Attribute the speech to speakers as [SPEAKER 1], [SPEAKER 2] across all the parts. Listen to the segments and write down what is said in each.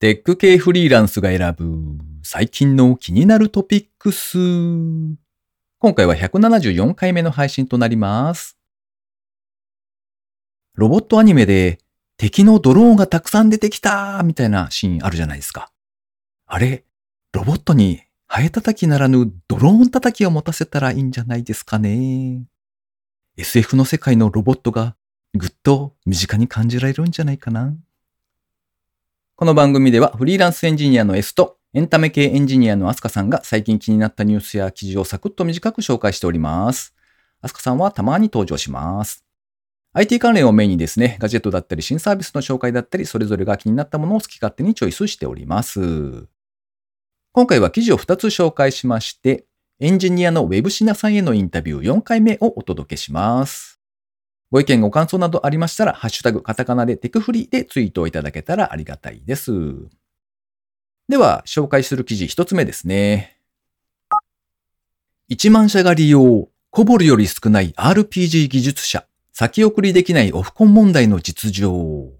[SPEAKER 1] テック系フリーランスが選ぶ最近の気になるトピックス。今回は174回目の配信となります。ロボットアニメで敵のドローンがたくさん出てきたみたいなシーンあるじゃないですか。あれ、ロボットにハエ叩きならぬドローン叩きを持たせたらいいんじゃないですかね。SF の世界のロボットがぐっと身近に感じられるんじゃないかな。この番組ではフリーランスエンジニアの S とエンタメ系エンジニアのアスカさんが最近気になったニュースや記事をサクッと短く紹介しております。アスカさんはたまに登場します。IT 関連をメインにですね、ガジェットだったり新サービスの紹介だったり、それぞれが気になったものを好き勝手にチョイスしております。今回は記事を2つ紹介しまして、エンジニアのウェブシナさんへのインタビュー4回目をお届けします。ご意見ご感想などありましたら、ハッシュタグカタカナでテクフリでツイートをいただけたらありがたいです。では、紹介する記事1つ目ですね。1万社が利用、コボルより少ない RPG 技術者、先送りできないオフコン問題の実情。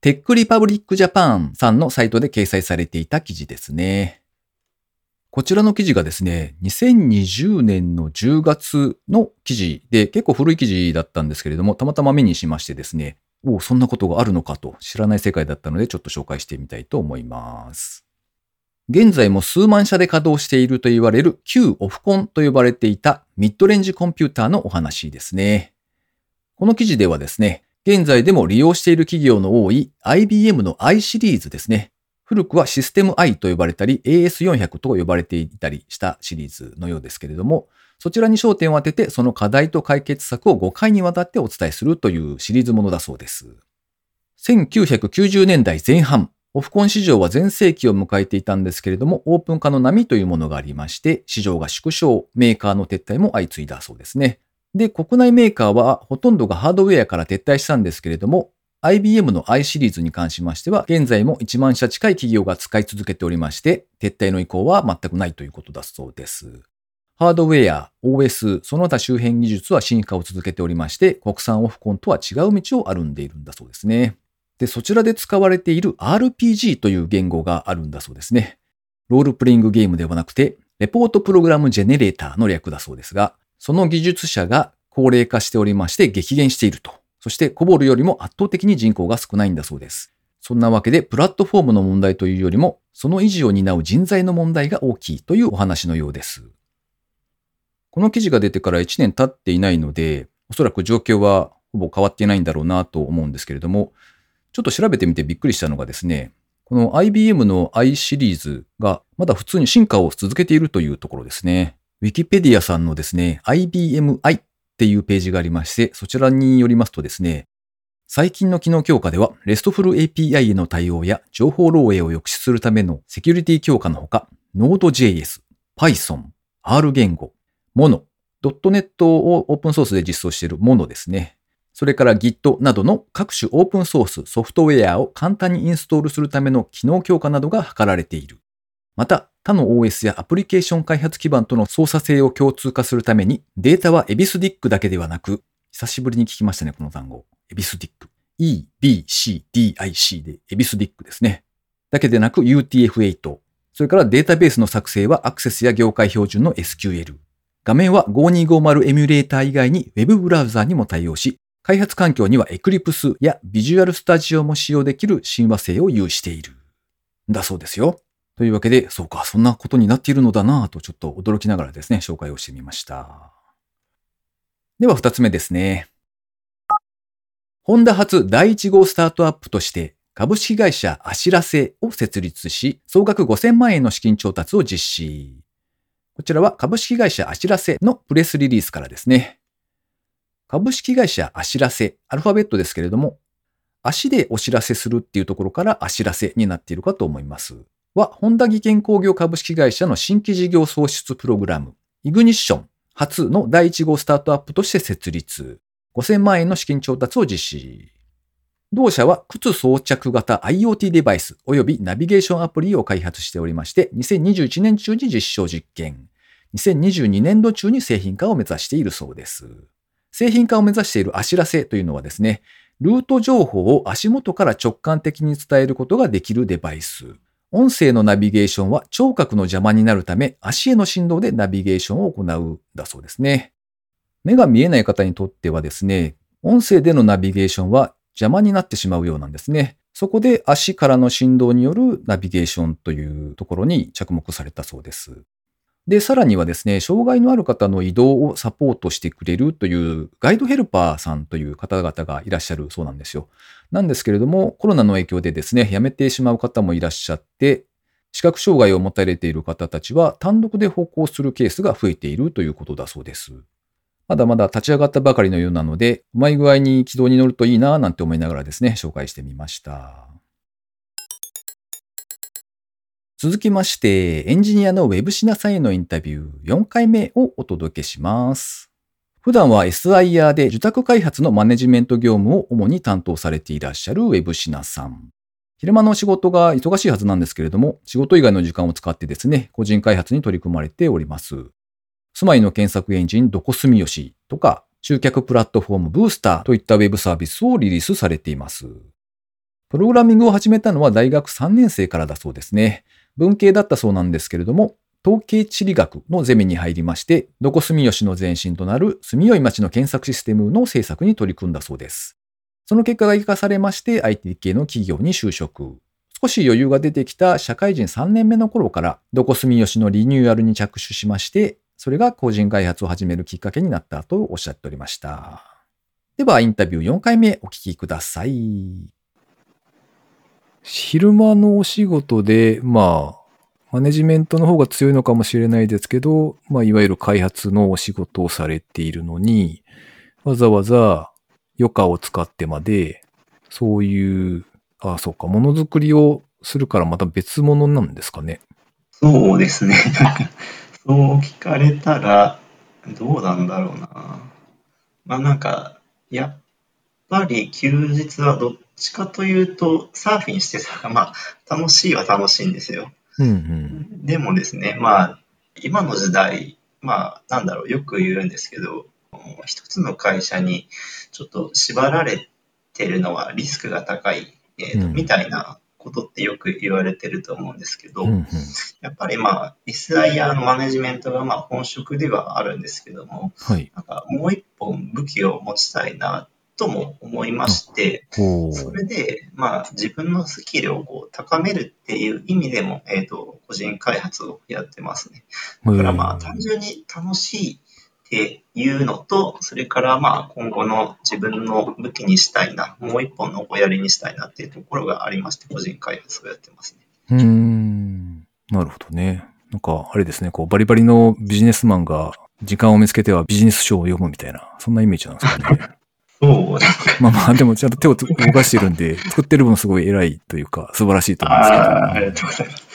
[SPEAKER 1] テックリパブリックジャパンさんのサイトで掲載されていた記事ですね。こちらの記事がですね、2020年の10月の記事で、結構古い記事だったんですけれども、たまたま目にしましてですね、おお、そんなことがあるのかと知らない世界だったので、ちょっと紹介してみたいと思います。現在も数万社で稼働していると言われる旧オフコンと呼ばれていたミッドレンジコンピューターのお話ですね。この記事ではですね、現在でも利用している企業の多い IBM の i シリーズですね。古くはシステム i と呼ばれたり AS400 と呼ばれていたりしたシリーズのようですけれども、そちらに焦点を当ててその課題と解決策を5回にわたってお伝えするというシリーズものだそうです。1990年代前半、オフコン市場は全盛期を迎えていたんですけれども、オープン化の波というものがありまして、市場が縮小、メーカーの撤退も相次いだそうですね。で、国内メーカーはほとんどがハードウェアから撤退したんですけれども、IBM の i シリーズに関しましては、現在も1万社近い企業が使い続けておりまして、撤退の意向は全くないということだそうです。ハードウェア、OS、その他周辺技術は進化を続けておりまして、国産オフコンとは違う道を歩んでいるんだそうですね。で、そちらで使われている RPG という言語があるんだそうですね。ロールプレイングゲームではなくて、レポートプログラムジェネレーターの略だそうですが、その技術者が高齢化しておりまして激減していると。そしてコボルよりも圧倒的に人口が少ないんだそうです。そんなわけでプラットフォームの問題というよりも、その維持を担う人材の問題が大きいというお話のようです。この記事が出てから1年経っていないので、おそらく状況はほぼ変わっていないんだろうなと思うんですけれども、ちょっと調べてみてびっくりしたのがですね、この IBM の i シリーズがまだ普通に進化を続けているというところですね。Wikipedia さんのですね、IBMi っていうページがありまして、そちらによりますとですね、最近の機能強化では、RESTful API への対応や情報漏洩を抑止するためのセキュリティ強化のほか、Node.js、Python、R 言語、Mono、.NET をオープンソースで実装している Mono ですね。それから Git などの各種オープンソースソフトウェアを簡単にインストールするための機能強化などが図られている。また、他の OS やアプリケーション開発基盤との操作性を共通化するために、データは EBISDIC だけではなく、久しぶりに聞きましたね、この単語。EBISDIC。E, B, C, D, I, C で EBISDIC ですね。だけでなく UTF-8。それからデータベースの作成はアクセスや業界標準の SQL。画面は5250エミュレーター以外に Web ブラウザーにも対応し、開発環境には Eclipse や Visual Studio も使用できる親和性を有している。だそうですよ。というわけで、そうか、そんなことになっているのだなぁとちょっと驚きながらですね、紹介をしてみました。では二つ目ですね。ホンダ初第1号スタートアップとして株式会社アシラセを設立し、総額5000万円の資金調達を実施。こちらは株式会社アシラセのプレスリリースからですね。株式会社アシラセ、アルファベットですけれども、足でお知らせするっていうところからアシラセになっているかと思います。は、ホンダ技研工業株式会社の新規事業創出プログラム、イグニッション初の第1号スタートアップとして設立。5000万円の資金調達を実施。同社は靴装着型 IoT デバイス及びナビゲーションアプリを開発しておりまして、2021年中に実証実験、2022年度中に製品化を目指しているそうです。製品化を目指しているアシラセというのはですね、ルート情報を足元から直感的に伝えることができるデバイス。音声のナビゲーションは聴覚の邪魔になるため足への振動でナビゲーションを行うだそうですね。目が見えない方にとってはですね、音声でのナビゲーションは邪魔になってしまうようなんですね。そこで足からの振動によるナビゲーションというところに着目されたそうです。で、さらにはですね、障害のある方の移動をサポートしてくれるというガイドヘルパーさんという方々がいらっしゃるそうなんですよ。なんですけれども、コロナの影響でですね、辞めてしまう方もいらっしゃって、視覚障害を持たれている方たちは単独で歩行するケースが増えているということだそうです。まだまだ立ち上がったばかりのようなので、うまい具合に軌道に乗るといいなぁなんて思いながらですね、紹介してみました。続きまして、エンジニアの Web シナさんへのインタビュー4回目をお届けします。普段は SIR で受託開発のマネジメント業務を主に担当されていらっしゃる Web シナさん。昼間の仕事が忙しいはずなんですけれども、仕事以外の時間を使ってですね、個人開発に取り組まれております。住まいの検索エンジンどこ住吉とか、集客プラットフォームブースターといったウェブサービスをリリースされています。プログラミングを始めたのは大学3年生からだそうですね。文系だったそうなんですけれども、統計地理学のゼミに入りまして、どこ住吉の前身となる住吉町の検索システムの制作に取り組んだそうです。その結果が生かされまして IT 系の企業に就職。少し余裕が出てきた社会人3年目の頃から、どこ住吉のリニューアルに着手しまして、それが個人開発を始めるきっかけになったとおっしゃっておりました。では、インタビュー4回目お聞きください。昼間のお仕事で、まあ、マネジメントの方が強いのかもしれないですけど、まあ、いわゆる開発のお仕事をされているのに、わざわざ余暇を使ってまで、そういう、ああ、そうか、ものづくりをするからまた別物なんですかね。
[SPEAKER 2] そうですね。そう聞かれたら、どうなんだろうな。まあなんか、やっぱり休日はどっちかというと、サーフィンしてたら、まあ、楽しいは楽しいんですよ。
[SPEAKER 1] うんうん、
[SPEAKER 2] でもですね、まあ、今の時代、まあ、なんだろう、よく言うんですけど、一つの会社にちょっと縛られてるのはリスクが高い、えーと、うん、みたいなことってよく言われてると思うんですけど、うんうん、やっぱりまあ、SIR のマネジメントがまあ本職ではあるんですけども、
[SPEAKER 1] はい、
[SPEAKER 2] なんかもう一本武器を持ちたいなとも思いまして、それで、まあ、自分のスキルをこう高めるっていう意味でも、えっ、ー、と、個人開発をやってますね。だからまあ、単純に楽しいっていうのと、それからまあ、今後の自分の武器にしたいな、もう一本のおやりにしたいなっていうところがありまして、個人開発をやってます
[SPEAKER 1] ね。うん、なるほどね。なんか、あれですね、こう、バリバリのビジネスマンが時間を見つけてはビジネス書を読むみたいな、そんなイメージなんですかね。
[SPEAKER 2] そう。
[SPEAKER 1] まあまあ、でもちゃんと手を動かしてるんで、作ってる分すごい偉いというか、素晴らしいと思うんですけど。
[SPEAKER 2] あありがとうございます。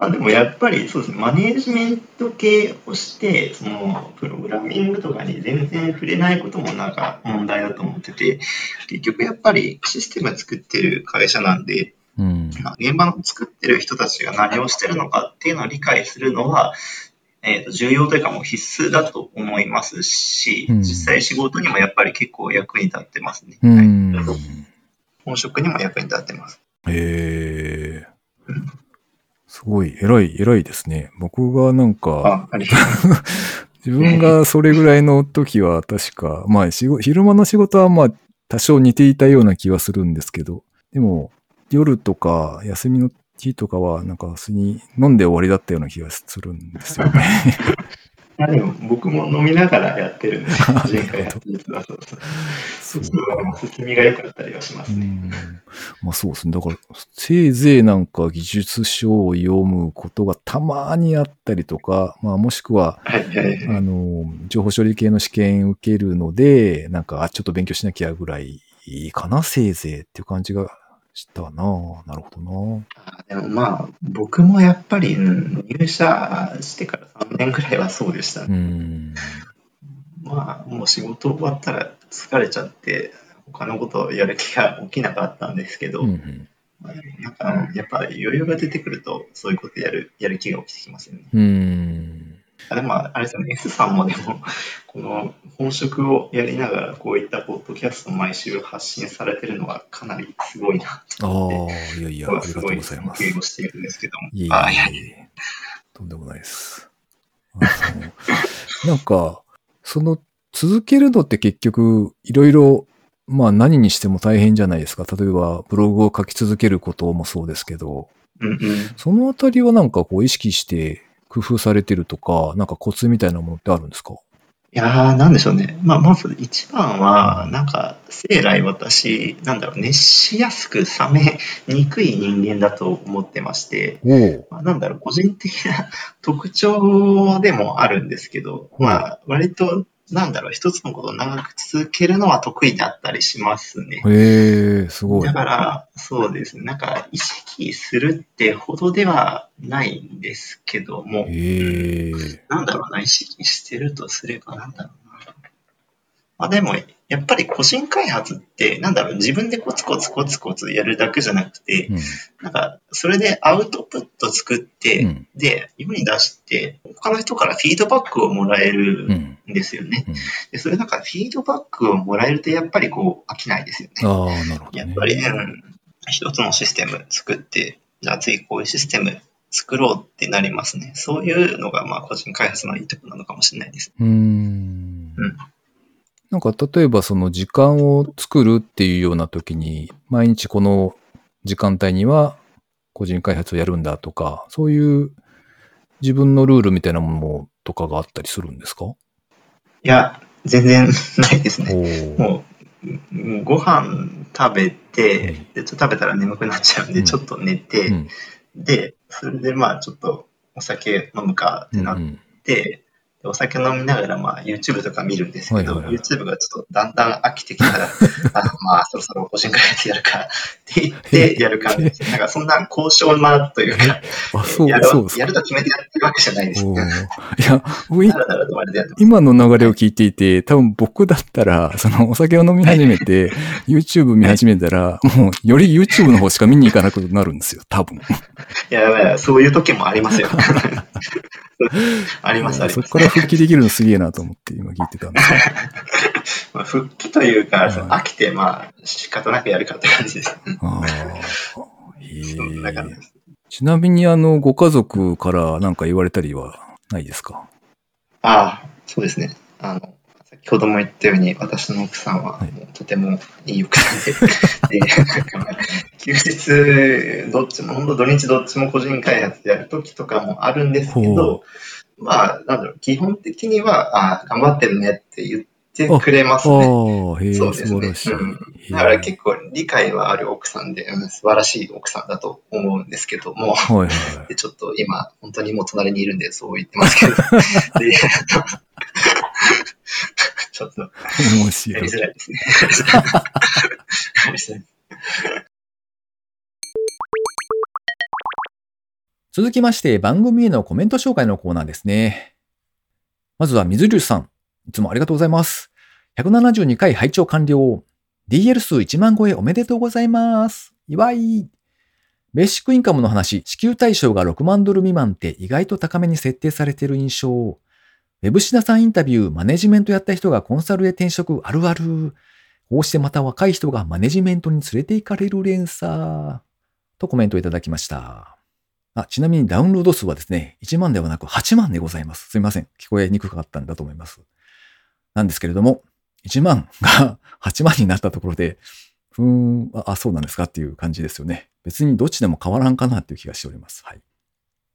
[SPEAKER 2] まあでもやっぱりそうですね、マネージメント系をして、そのプログラミングとかに全然触れないこともなんか問題だと思ってて、結局やっぱりシステム作ってる会社なんで、
[SPEAKER 1] うん、
[SPEAKER 2] 現場の作ってる人たちが何をしてるのかっていうのを理解するのは、えー、と重要というかもう必須だと思いますし、うん、実際仕事にもやっぱり結構役に立ってますね。
[SPEAKER 1] うん、はい、
[SPEAKER 2] 本職にも役に立ってます。
[SPEAKER 1] へえー。すごい、偉い、偉いですね。僕がなんか、自分がそれぐらいの時は確か、まあ昼間の仕事はまあ多少似ていたような気はするんですけど、でも夜とか休みの日とかは、なんか普通に飲んで終わりだったような気がするんですよね。
[SPEAKER 2] あでも僕も飲みながらやってるんで、前回実はそうそう。そう進みが良かったりはしますね。
[SPEAKER 1] まあそうですね。だから、せいぜいなんか技術書を読むことがたまにあったりとか、まあもしくは、
[SPEAKER 2] はいはいはい、
[SPEAKER 1] あの、情報処理系の試験受けるので、なんか、あ、ちょっと勉強しなきゃぐらいいいかな、せいぜいっていう感じがしたな。なるほどな。
[SPEAKER 2] あでもまあ、僕もやっぱり、入社してから3年くらいはそうでした
[SPEAKER 1] ね。うん。
[SPEAKER 2] まあ、もう仕事終わったら疲れちゃって、他のことをやる気が起きなかったんですけど、
[SPEAKER 1] うんうん。
[SPEAKER 2] なんかやっぱ余裕が出てくると、そういうことやるやる気が起きてきますよね。
[SPEAKER 1] うん
[SPEAKER 2] あでも、あれですよね、S さんもでも、この本職をやりながら、こういったポッドキャストを毎週発信されてるのはかなりすごいなと思って。
[SPEAKER 1] ああ、いやいや、ありがとうございます。
[SPEAKER 2] しているんですけども。
[SPEAKER 1] いえいえ
[SPEAKER 2] あいや
[SPEAKER 1] いえ、とんでもないです。なんか、その続けるのって結局、いろいろ、まあ何にしても大変じゃないですか。例えば、ブログを書き続けることもそうですけど、
[SPEAKER 2] うんうん。
[SPEAKER 1] そのあたりはなんかこう意識して工夫されてるとか、なんかコツみたいなものってあるんですか？
[SPEAKER 2] いやー、なんでしょうね。まあ、まず一番は、なんか、生来私、なんだろう、熱しやすく冷めにくい人間だと思ってまして。まあ、なんだろう、個人的な 特徴でもあるんですけど、まあ、割と、なんだろう、一つのことを長く続けるのは得意だったりしますね。
[SPEAKER 1] へえ、すごい
[SPEAKER 2] だ。から、そうですね、なんか、意識するってほどではないんですけども、
[SPEAKER 1] へえ。
[SPEAKER 2] なんだろうな、意識してるとすれば、なんだろうな。まあでも、やっぱり個人開発って、なんだろう、自分でコツコツコツコツやるだけじゃなくて、
[SPEAKER 1] うん。
[SPEAKER 2] なんか、それでアウトプット作って、
[SPEAKER 1] うん
[SPEAKER 2] で、世に出して、他の人からフィードバックをもらえる
[SPEAKER 1] うん。
[SPEAKER 2] んですよね。
[SPEAKER 1] うん
[SPEAKER 2] で、それなんか、フィードバックをもらえると、やっぱりこう、飽きないですよね。
[SPEAKER 1] ああ、なるほどね。
[SPEAKER 2] やっぱり、うん、一つのシステム作って、じゃあ次こういうシステム作ろうってなりますね。そういうのが、まあ、個人開発のいいところなのかもしれないです。
[SPEAKER 1] うーん
[SPEAKER 2] うん
[SPEAKER 1] なんか例えばその時間を作るっていうような時に、毎日この時間帯には個人開発をやるんだとか、そういう自分のルールみたいなものとかがあったりするんですか？
[SPEAKER 2] いや、全然ないですね。もう、うんご飯食べて、
[SPEAKER 1] うん。
[SPEAKER 2] でちょっと食べたら眠くなっちゃうんで、
[SPEAKER 1] うん。
[SPEAKER 2] ちょっと寝て、
[SPEAKER 1] うん。
[SPEAKER 2] で、それでまあちょっとお酒飲むかってなっ
[SPEAKER 1] うんうん
[SPEAKER 2] お酒飲みながらまあ YouTube とか見るんですけど、
[SPEAKER 1] はいはいはい
[SPEAKER 2] YouTube がちょっとだんだん飽きてきたら、あまあそろそろ個人開発やるかって言ってやる感じです。なんかそんな交渉なというか、
[SPEAKER 1] あ、そう
[SPEAKER 2] や、る
[SPEAKER 1] そう。
[SPEAKER 2] やると決めてやってるわけじゃないです。
[SPEAKER 1] おー
[SPEAKER 2] だ
[SPEAKER 1] いや、僕。今の流れを聞いていて、多分僕だったら、そのお酒を飲み始めて、YouTube 見始めたら、もうより YouTube の方しか見に行かなくなるんですよ、多分。
[SPEAKER 2] いやそういう時もありますよ。あります、あります。
[SPEAKER 1] そこから復帰できるのすげえなと思って今聞いてたんですよ。
[SPEAKER 2] まあ、復帰というか、
[SPEAKER 1] はい
[SPEAKER 2] 飽きて、まあ、仕方なくやるかって感じです。
[SPEAKER 1] ああ。へえ。ちなみにあの、ご家族から何か言われたりはないですか？
[SPEAKER 2] ああ、そうですね。あの、先ほども言ったように、私の奥さんは
[SPEAKER 1] はい
[SPEAKER 2] もうとてもいい奥さんで、休日、どっちも、本当土日どっちも個人開発やる時とかもあるんですけど、まあ、なんだろう、基本的には、ああ、頑張ってるねって言ってくれますね。そうですね。うんだから結構理解はある奥さんで、うん素晴らしい奥さんだと思うんですけども、
[SPEAKER 1] はいはいはい。
[SPEAKER 2] でちょっと今、本当にもう隣にいるんでそう言ってますけど、でちょっと
[SPEAKER 1] 面
[SPEAKER 2] や
[SPEAKER 1] 白い
[SPEAKER 2] り。づらいですね。
[SPEAKER 1] 続きまして、番組へのコメント紹介のコーナーですね。まずは水流さん。いつもありがとうございます。172回拝聴完了。DL 数1万超えおめでとうございます。祝い。ベーシックインカムの話、支給対象が6万ドル未満って意外と高めに設定されている印象。ウェブシナさんインタビュー、マネジメントやった人がコンサルへ転職あるある。こうしてまた若い人がマネジメントに連れて行かれる連鎖。とコメントいただきました。あ、ちなみにダウンロード数はですね、1万ではなく8万でございます。すいません。聞こえにくかったんだと思います。なんですけれども、1万が 8万になったところで、ふーん、あ、あそうなんですかっていう感じですよね。別にどっちでも変わらんかなっていう気がしております。はい。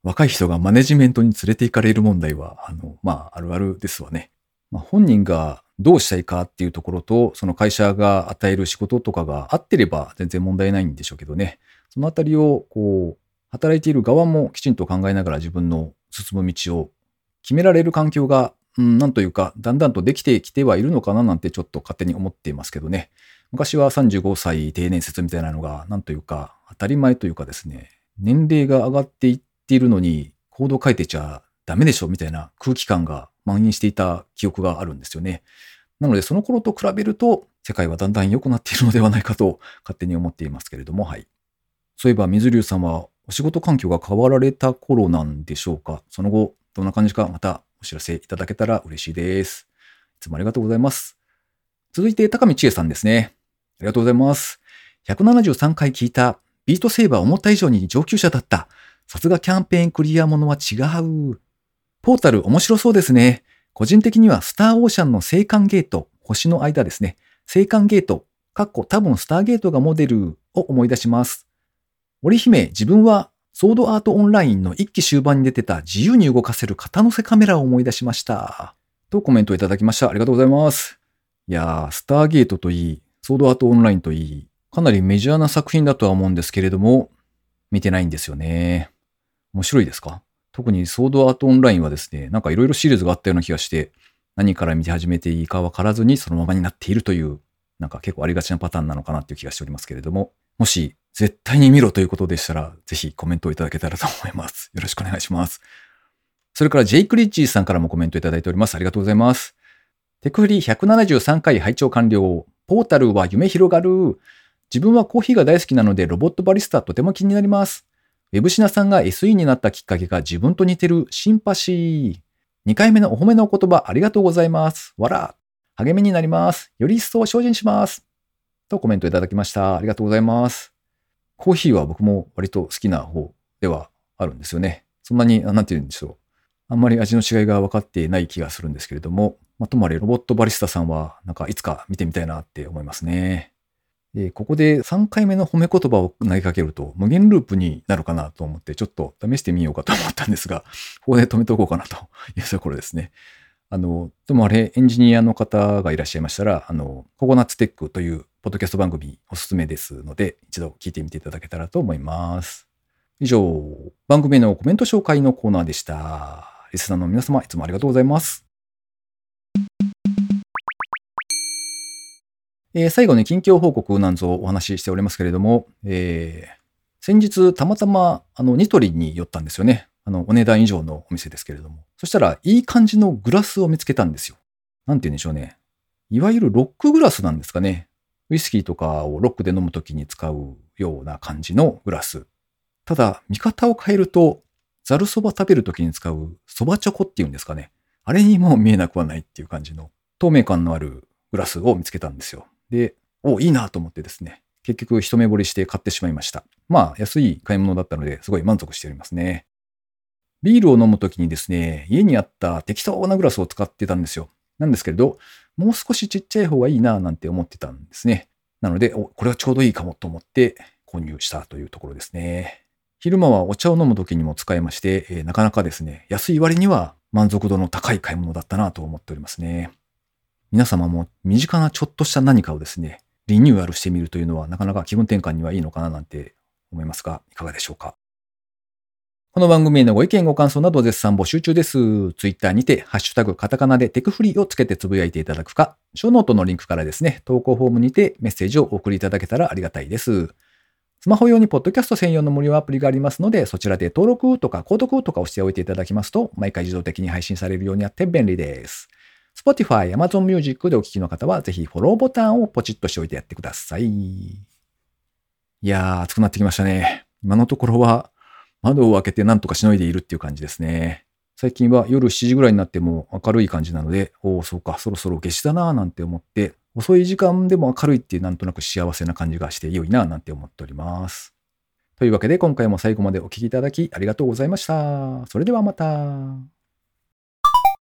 [SPEAKER 1] 若い人がマネジメントに連れて行かれる問題は、あの、まあ、あるあるですわね。まあ、本人がどうしたいかっていうところと、その会社が与える仕事とかが合ってれば全然問題ないんでしょうけどね。そのあたりを、こう、働いている側もきちんと考えながら自分の進む道を決められる環境が、うん、なんというか、だんだんとできてきてはいるのかななんてちょっと勝手に思っていますけどね。昔は35歳定年説みたいなのが、なんというか、当たり前というかですね、年齢が上がっていっっているのに、行動変えてちゃダメでしょみたいな空気感が蔓延していた記憶があるんですよね。なので、その頃と比べると、世界はだんだん良くなっているのではないかと勝手に思っていますけれども、はい。そういえば、水流さんはお仕事環境が変わられた頃なんでしょうか？その後、どんな感じかまたお知らせいただけたら嬉しいです。いつもありがとうございます。続いて、高見千恵さんですね。ありがとうございます。173回聞いたビートセーバー思った以上に上級者だった。さすがキャンペーンクリアものは違う。ポータル面白そうですね。個人的にはスターオーシャンの青函ゲート、星の間ですね。青函ゲート、かっこ多分スターゲートがモデルを思い出します。織姫、自分はソードアートオンラインの一期終盤に出てた自由に動かせる肩乗せカメラを思い出しました。とコメントいただきました。ありがとうございます。いやー、スターゲートといい、ソードアートオンラインといい、かなりメジャーな作品だとは思うんですけれども、見てないんですよね。面白いですか？特にソードアートオンラインはですね、なんかいろいろシリーズがあったような気がして、何から見て始めていいかわからずにそのままになっているという、なんか結構ありがちなパターンなのかなっていう気がしておりますけれども、もし絶対に見ろということでしたら、ぜひコメントをいただけたらと思います。よろしくお願いします。それからジェイク・リッチーさんからもコメントいただいております。ありがとうございます。テクフリ173回拝聴完了。ポータルは夢広がる。自分はコーヒーが大好きなのでロボットバリスタとても気になります。ウェブシナさんが SE になったきっかけが自分と似てるシンパシー。2回目のお褒めのお言葉ありがとうございます。わら。励みになります。より一層精進します。とコメントいただきました。ありがとうございます。コーヒーは僕も割と好きな方ではあるんですよね。そんなに、なんて言うんでしょう。あんまり味の違いが分かっていない気がするんですけれども、まとまりロボットバリスタさんは、なんかいつか見てみたいなって思いますね。えここで3回目の褒め言葉を投げかけると無限ループになるかなと思ってちょっと試してみようかと思ったんですが、ここで止めておこうかなというところですね。あの、ともあれエンジニアの方がいらっしゃいましたら、あの、ココナッツテックというポッドキャスト番組おすすめですので、一度聞いてみていただけたらと思います。以上、番組のコメント紹介のコーナーでした。リスナーの皆様、いつもありがとうございます。えー、最後に近況報告なんぞお話ししておりますけれども、えー、先日たまたまあのニトリに寄ったんですよね。あのお値段以上のお店ですけれども。そしたらいい感じのグラスを見つけたんですよ。なんて言うんでしょうね。いわゆるロックグラスなんですかね。ウイスキーとかをロックで飲むときに使うような感じのグラス。ただ、見方を変えると、ザルそば食べるときに使うそばチョコっていうんですかね。あれにも見えなくはないっていう感じの透明感のあるグラスを見つけたんですよ。で、お、いいなと思ってですね、結局一目惚れして買ってしまいました。まあ、安い買い物だったので、すごい満足しておりますね。ビールを飲むときにですね、家にあった適当なグラスを使ってたんですよ。なんですけれど、もう少しちっちゃい方がいいななんて思ってたんですね。なので、お、これはちょうどいいかもと思って購入したというところですね。昼間はお茶を飲むときにも使えまして、えー、なかなかですね、安い割には満足度の高い買い物だったなと思っておりますね。皆様も身近なちょっとした何かをですね、リニューアルしてみるというのはなかなか気分転換にはいいのかななんて思いますが、いかがでしょうか？この番組へのご意見ご感想など絶賛募集中です。ツイッターにて、ハッシュタグカタカナでテクフリーをつけてつぶやいていただくか、ショーノートのリンクからですね、投稿フォームにてメッセージをお送りいただけたらありがたいです。スマホ用にポッドキャスト専用の無料アプリがありますので、そちらで登録とか購読とかをしておいていただきますと、毎回自動的に配信されるようになって便利です。Spotify、Amazon Music でお聴きの方は、ぜひフォローボタンをポチッとしておいてやってください。いやー、暑くなってきましたね。今のところは、窓を開けて何とかしのいでいるっていう感じですね。最近は夜7時ぐらいになっても明るい感じなので、おお、そうか、そろそろ夏至だなぁなんて思って、遅い時間でも明るいっていうなんとなく幸せな感じがして良いなぁなんて思っております。というわけで今回も最後までお聴きいただきありがとうございました。それではまた。